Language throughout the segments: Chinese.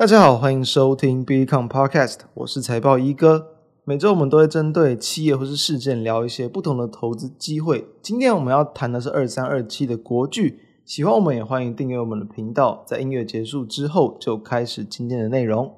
大家好，欢迎收听 BeCom Podcast，我是财报一哥。每周我们都会针对企业或是事件聊一些不同的投资机会。今天我们要谈的是二三二七的国剧，喜欢我们也欢迎订阅我们的频道。在音乐结束之后，就开始今天的内容。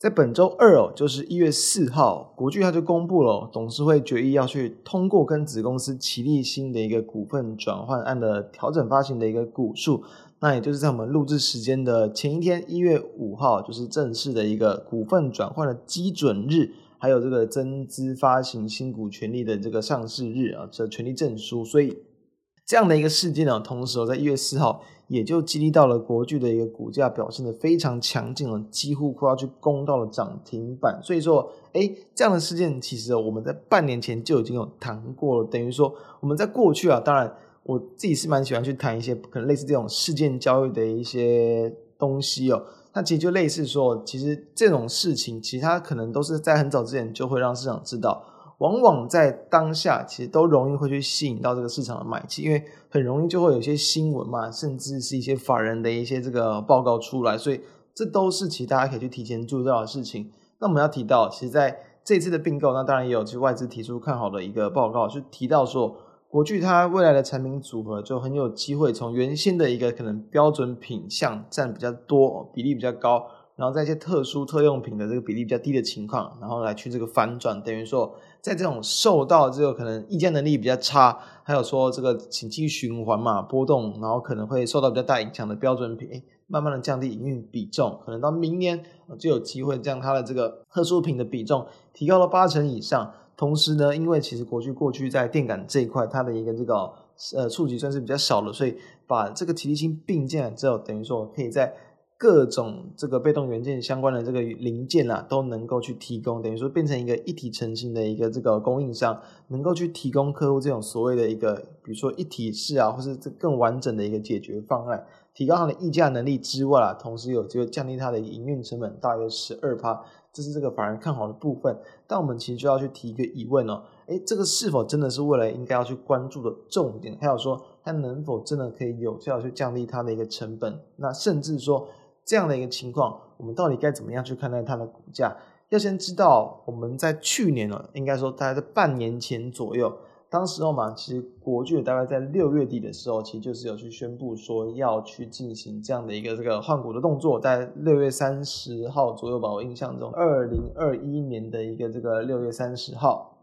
在本周二哦，就是一月四号，国巨它就公布了董事会决议要去通过跟子公司奇力新的一个股份转换案的调整发行的一个股数，那也就是在我们录制时间的前一天，一月五号，就是正式的一个股份转换的基准日，还有这个增资发行新股权利的这个上市日啊，这权利证书，所以。这样的一个事件呢，同时在一月四号，也就激励到了国巨的一个股价表现的非常强劲了，几乎快要去攻到了涨停板。所以说，哎，这样的事件其实我们在半年前就已经有谈过了。等于说，我们在过去啊，当然我自己是蛮喜欢去谈一些可能类似这种事件交易的一些东西哦。那其实就类似说，其实这种事情，其实它可能都是在很早之前就会让市场知道。往往在当下，其实都容易会去吸引到这个市场的买气，因为很容易就会有一些新闻嘛，甚至是一些法人的一些这个报告出来，所以这都是其实大家可以去提前注意到的事情。那我们要提到，其实在这次的并购，那当然也有其实外资提出看好的一个报告，就提到说，国巨它未来的产品组合就很有机会从原先的一个可能标准品项占比较多，比例比较高。然后在一些特殊特用品的这个比例比较低的情况，然后来去这个反转，等于说在这种受到这个可能议价能力比较差，还有说这个景气循环嘛波动，然后可能会受到比较大影响的标准品，慢慢的降低营运比重，可能到明年就有机会将它的这个特殊品的比重提高到八成以上。同时呢，因为其实国巨过去在电感这一块，它的一个这个呃触及算是比较少的，所以把这个奇力新并进来之后，等于说可以在。各种这个被动元件相关的这个零件啊，都能够去提供，等于说变成一个一体成型的一个这个供应商，能够去提供客户这种所谓的一个，比如说一体式啊，或是这更完整的一个解决方案，提高它的议价能力之外啊，同时有机会降低它的营运成本大约十二趴，这是这个法人看好的部分。但我们其实就要去提一个疑问哦，诶，这个是否真的是未来应该要去关注的重点？还有说它能否真的可以有效去降低它的一个成本？那甚至说。这样的一个情况，我们到底该怎么样去看待它的股价？要先知道，我们在去年呢，应该说大概在半年前左右，当时候嘛，其实国巨大概在六月底的时候，其实就是有去宣布说要去进行这样的一个这个换股的动作，在六月三十号左右吧，我印象中，二零二一年的一个这个六月三十号，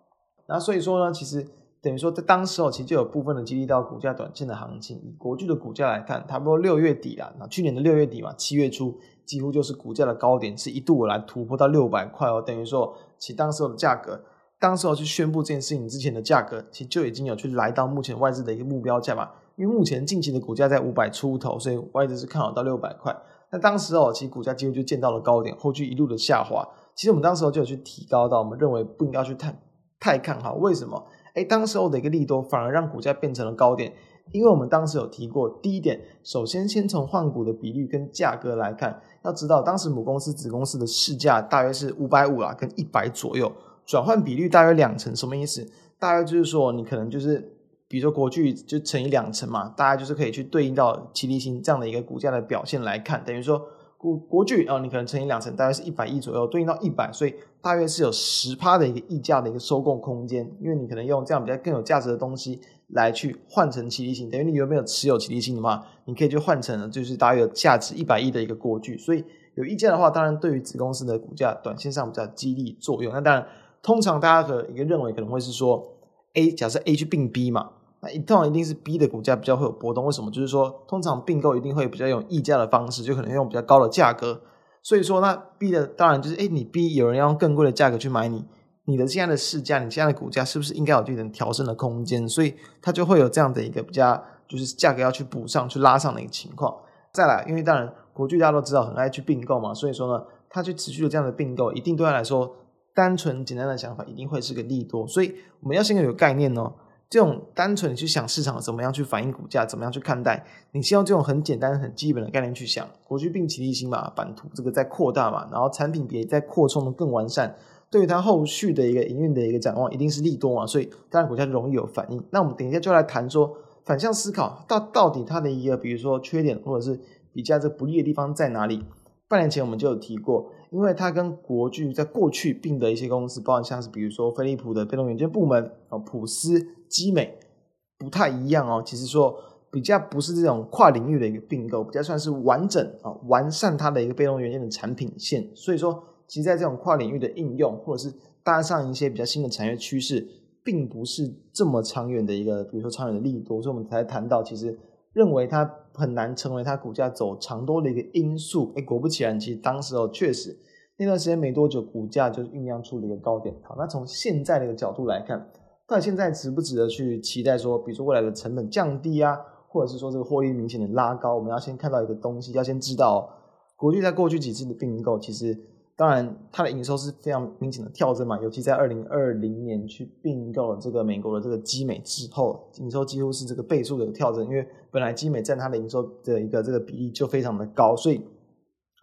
那所以说呢，其实。等于说，在当时哦，其实就有部分的激励到股价短线的行情。以国巨的股价来看，差不多六月底啦，那去年的六月底嘛，七月初几乎就是股价的高点，是一度来突破到六百块哦。等于说，其当时候的价格，当时候去宣布这件事情之前的价格，其实就已经有去来到目前外资的一个目标价嘛。因为目前近期的股价在五百出头，所以外资是看好到六百块。那当时哦，其实股价几乎就见到了高点，后续一路的下滑。其实我们当时候就有去提高到，我们认为不应该去太太看好，为什么？哎，当时候的一个利多反而让股价变成了高点，因为我们当时有提过，第一点，首先先从换股的比率跟价格来看，要知道当时母公司子公司的市价大约是五百五啊，跟一百左右，转换比率大约两成，什么意思？大约就是说你可能就是，比如说国巨就乘以两成嘛，大家就是可以去对应到奇力新这样的一个股价的表现来看，等于说。国国巨啊，你可能乘以两成，大概是一百亿左右，对应到一百，所以大约是有十趴的一个溢价的一个收购空间，因为你可能用这样比较更有价值的东西来去换成奇力新，等于你有没有持有奇力新的话，你可以去换成就是大约有价值一百亿的一个国巨，所以有溢价的话，当然对于子公司的股价短线上比较激励作用。那当然，通常大家的一个认为可能会是说，A 假设 A 去并 B 嘛。一通常一定是 B 的股价比较会有波动，为什么？就是说，通常并购一定会比较用溢价的方式，就可能用比较高的价格。所以说，那 B 的当然就是，哎，你 B 有人要用更贵的价格去买你，你的现在的市价，你现在的股价是不是应该有这种调升的空间？所以它就会有这样的一个比较，就是价格要去补上去拉上的一个情况。再来，因为当然国巨大家都知道很爱去并购嘛，所以说呢，它去持续的这样的并购，一定对他来说，单纯简单的想法一定会是个利多。所以我们要先有概念哦。这种单纯去想市场怎么样去反映股价，怎么样去看待，你先用这种很简单、很基本的概念去想，国巨并期立新嘛，版图这个在扩大嘛，然后产品别在扩充的更完善，对于它后续的一个营运的一个展望，一定是利多嘛，所以当然股价就容易有反应。那我们等一下就来谈说反向思考，到到底它的一个比如说缺点或者是比较这不利的地方在哪里？半年前我们就有提过。因为它跟国巨在过去并的一些公司，包含像是比如说飞利浦的被动元件部门哦，普斯、基美不太一样哦。其实说比较不是这种跨领域的一个并购，比较算是完整啊，完善它的一个被动元件的产品线。所以说，其实在这种跨领域的应用，或者是搭上一些比较新的产业趋势，并不是这么长远的一个，比如说长远的利多。所以我们才谈到，其实认为它。很难成为它股价走长多的一个因素。哎，果不其然，其实当时哦，确实那段时间没多久，股价就酝酿出了一个高点。好，那从现在的一个角度来看，到底现在值不值得去期待说，比如说未来的成本降低啊，或者是说这个获利明显的拉高？我们要先看到一个东西，要先知道哦，国际在过去几次的并购，其实。当然，它的营收是非常明显的跳增嘛，尤其在二零二零年去并购了这个美国的这个基美之后，营收几乎是这个倍数的跳增，因为本来基美占它的营收的一个这个比例就非常的高，所以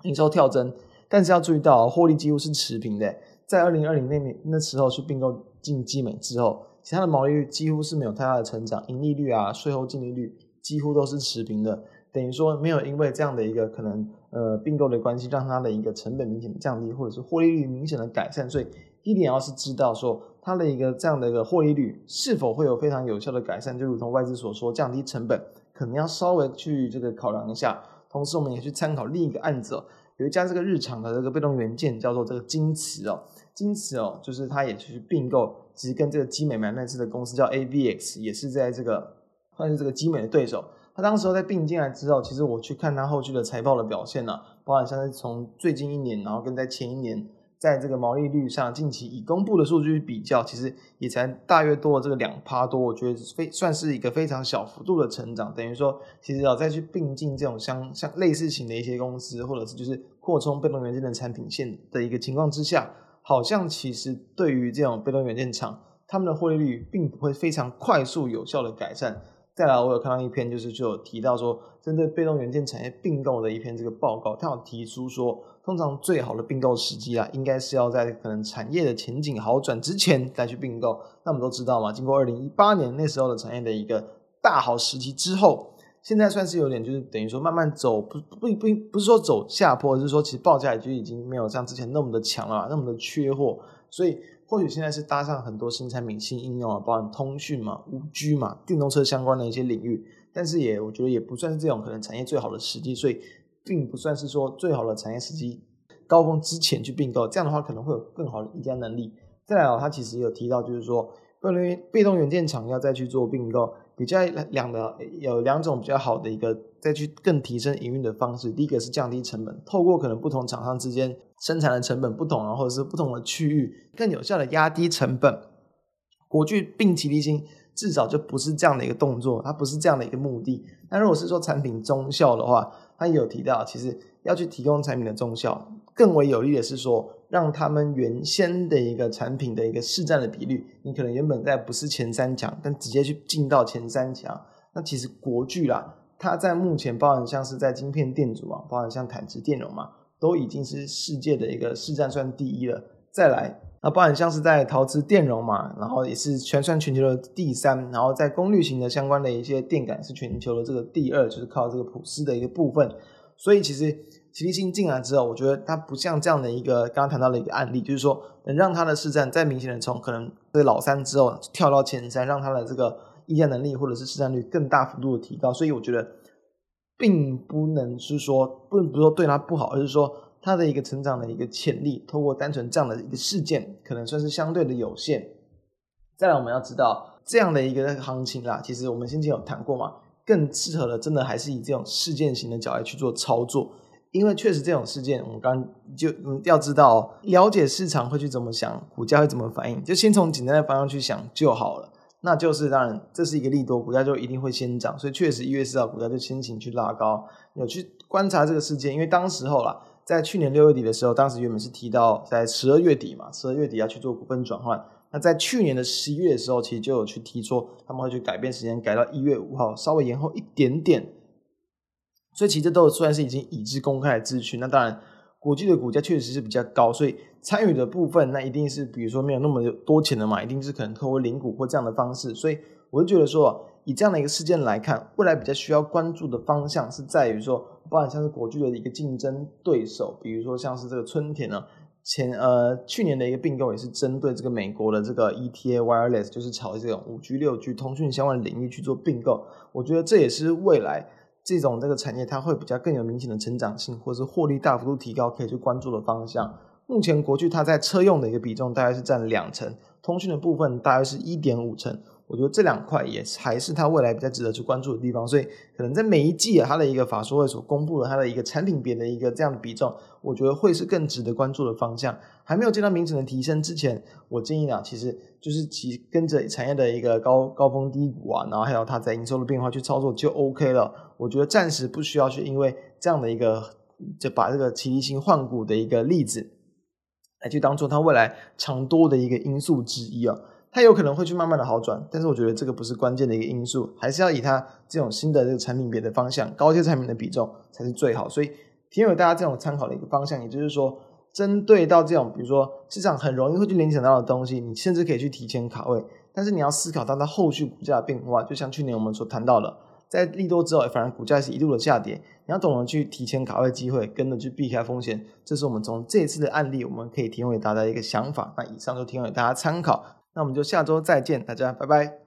营收跳增。但是要注意到，获利几乎是持平的，在二零二零那年那时候去并购进基美之后，其他的毛利率几乎是没有太大的成长，盈利率啊、税后净利率几乎都是持平的。等于说没有因为这样的一个可能呃并购的关系，让它的一个成本明显的降低，或者是获利率明显的改善。所以一点要是知道说它的一个这样的一个获利率是否会有非常有效的改善，就如同外资所说，降低成本，可能要稍微去这个考量一下。同时我们也去参考另一个案子哦，有一家这个日常的这个被动元件叫做这个金瓷哦，金瓷哦，就是它也去并购，其实跟这个基美买那次的公司叫 AVX，也是在这个算是这个基美的对手。他当时候在并进来之后，其实我去看他后续的财报的表现呢、包含像是从最近一年，然后跟在前一年，在这个毛利率上，近期已公布的数据比较，其实也才大约多了这个两趴多，我觉得非算是一个非常小幅度的成长。等于说，其实要再去并进这种相像类似型的一些公司，或者是就是扩充被动元件的产品线的一个情况之下，好像其实对于这种被动元件厂，他们的获利率并不会非常快速有效的改善。再来，我有看到一篇，就是就有提到说，针对被动元件产业并购的一篇这个报告，他有提出说，通常最好的并购时机啊，应该是要在可能产业的前景好转之前再去并购。那我们都知道嘛，经过二零一八年那时候的产业的一个大好时期之后，现在算是有点就是等于说慢慢走，不不不不是说走下坡，而是说其实报价就已经没有像之前那么的强了，那么的缺货，所以。或许现在是搭上很多新产品、新应用啊，包含通讯嘛、五 G 嘛、电动车相关的一些领域，但是也我觉得也不算是这种可能产业最好的时机，所以并不算是说最好的产业时机高峰之前去并购，这样的话可能会有更好的议价能力。再来哦，他其实有提到就是说，关于被动元件厂要再去做并购，比较两的有两种比较好的一个再去更提升营运的方式，第一个是降低成本，透过可能不同厂商之间。生产的成本不同啊，或者是不同的区域，更有效的压低成本。国巨并期立心至少就不是这样的一个动作，它不是这样的一个目的。那如果是说产品中效的话，它也有提到，其实要去提供产品的中效，更为有利的是说，让他们原先的一个产品的一个市占的比率，你可能原本在不是前三强，但直接去进到前三强。那其实国巨啦，它在目前包含像是在晶片电阻啊，包含像台积电容嘛。都已经是世界的一个市占算第一了，再来那包含像是在陶瓷电容嘛，然后也是全算全球的第三，然后在功率型的相关的一些电感是全球的这个第二，就是靠这个普斯的一个部分。所以其实齐立新进来之后，我觉得它不像这样的一个刚刚谈到的一个案例，就是说能让它的市占再明显的从可能这老三之后跳到前三，让它的这个议价能力或者是市占率更大幅度的提高。所以我觉得。并不能是说，不能不是说对它不好，而是说它的一个成长的一个潜力，透过单纯这样的一个事件，可能算是相对的有限。再来，我们要知道这样的一个行情啦，其实我们先前有谈过嘛，更适合的，真的还是以这种事件型的角度去做操作，因为确实这种事件，我们刚就嗯要知道，了解市场会去怎么想，股价会怎么反应，就先从简单的方向去想就好了。那就是当然，这是一个利多，股价就一定会先涨，所以确实一月四号股价就先行去拉高。有去观察这个事件，因为当时候啦，在去年六月底的时候，当时原本是提到在十二月底嘛，十二月底要去做股份转换，那在去年的十一月的时候，其实就有去提出他们会去改变时间，改到一月五号，稍微延后一点点。所以其实都算是已经已知公开的资讯。那当然，国巨的股价确实是比较高，所以参与的部分那一定是比如说没有那么多钱的嘛，一定是可能透过领股或这样的方式。所以我就觉得说，以这样的一个事件来看，未来比较需要关注的方向是在于说，包含像是国巨的一个竞争对手，比如说像是这个春田呢。前呃去年的一个并购也是针对这个美国的这个 ETA Wireless，就是朝这种五 G 六 G 通讯相关的领域去做并购。我觉得这也是未来这种这个产业它会比较更有明显的成长性，或者是获利大幅度提高可以去关注的方向。目前国巨它在车用的一个比重大概是占两成，通讯的部分大概是一点五成。我觉得这两块也还是它未来比较值得去关注的地方，所以可能在每一季啊，它的一个法说会所公布的它的一个产品别的一个这样的比重，我觉得会是更值得关注的方向。还没有见到明显的提升之前，我建议啊，其实就是其跟着产业的一个高高峰低谷啊，然后还有它在营收的变化去操作就 OK 了。我觉得暂时不需要去因为这样的一个就把这个奇力新换股的一个例子来去当做它未来长多的一个因素之一啊。它有可能会去慢慢的好转，但是我觉得这个不是关键的一个因素，还是要以它这种新的这个产品别的方向，高阶产品的比重才是最好。所以提供给大家这种参考的一个方向，也就是说，针对到这种比如说市场很容易会去联想到的东西，你甚至可以去提前卡位，但是你要思考到它后续股价的变化。就像去年我们所谈到的，在利多之后，反而股价是一度的下跌，你要懂得去提前卡位机会，跟着去避开风险。这是我们从这次的案例，我们可以提供给大家一个想法。那以上就提供给大家参考。那我们就下周再见，大家拜拜。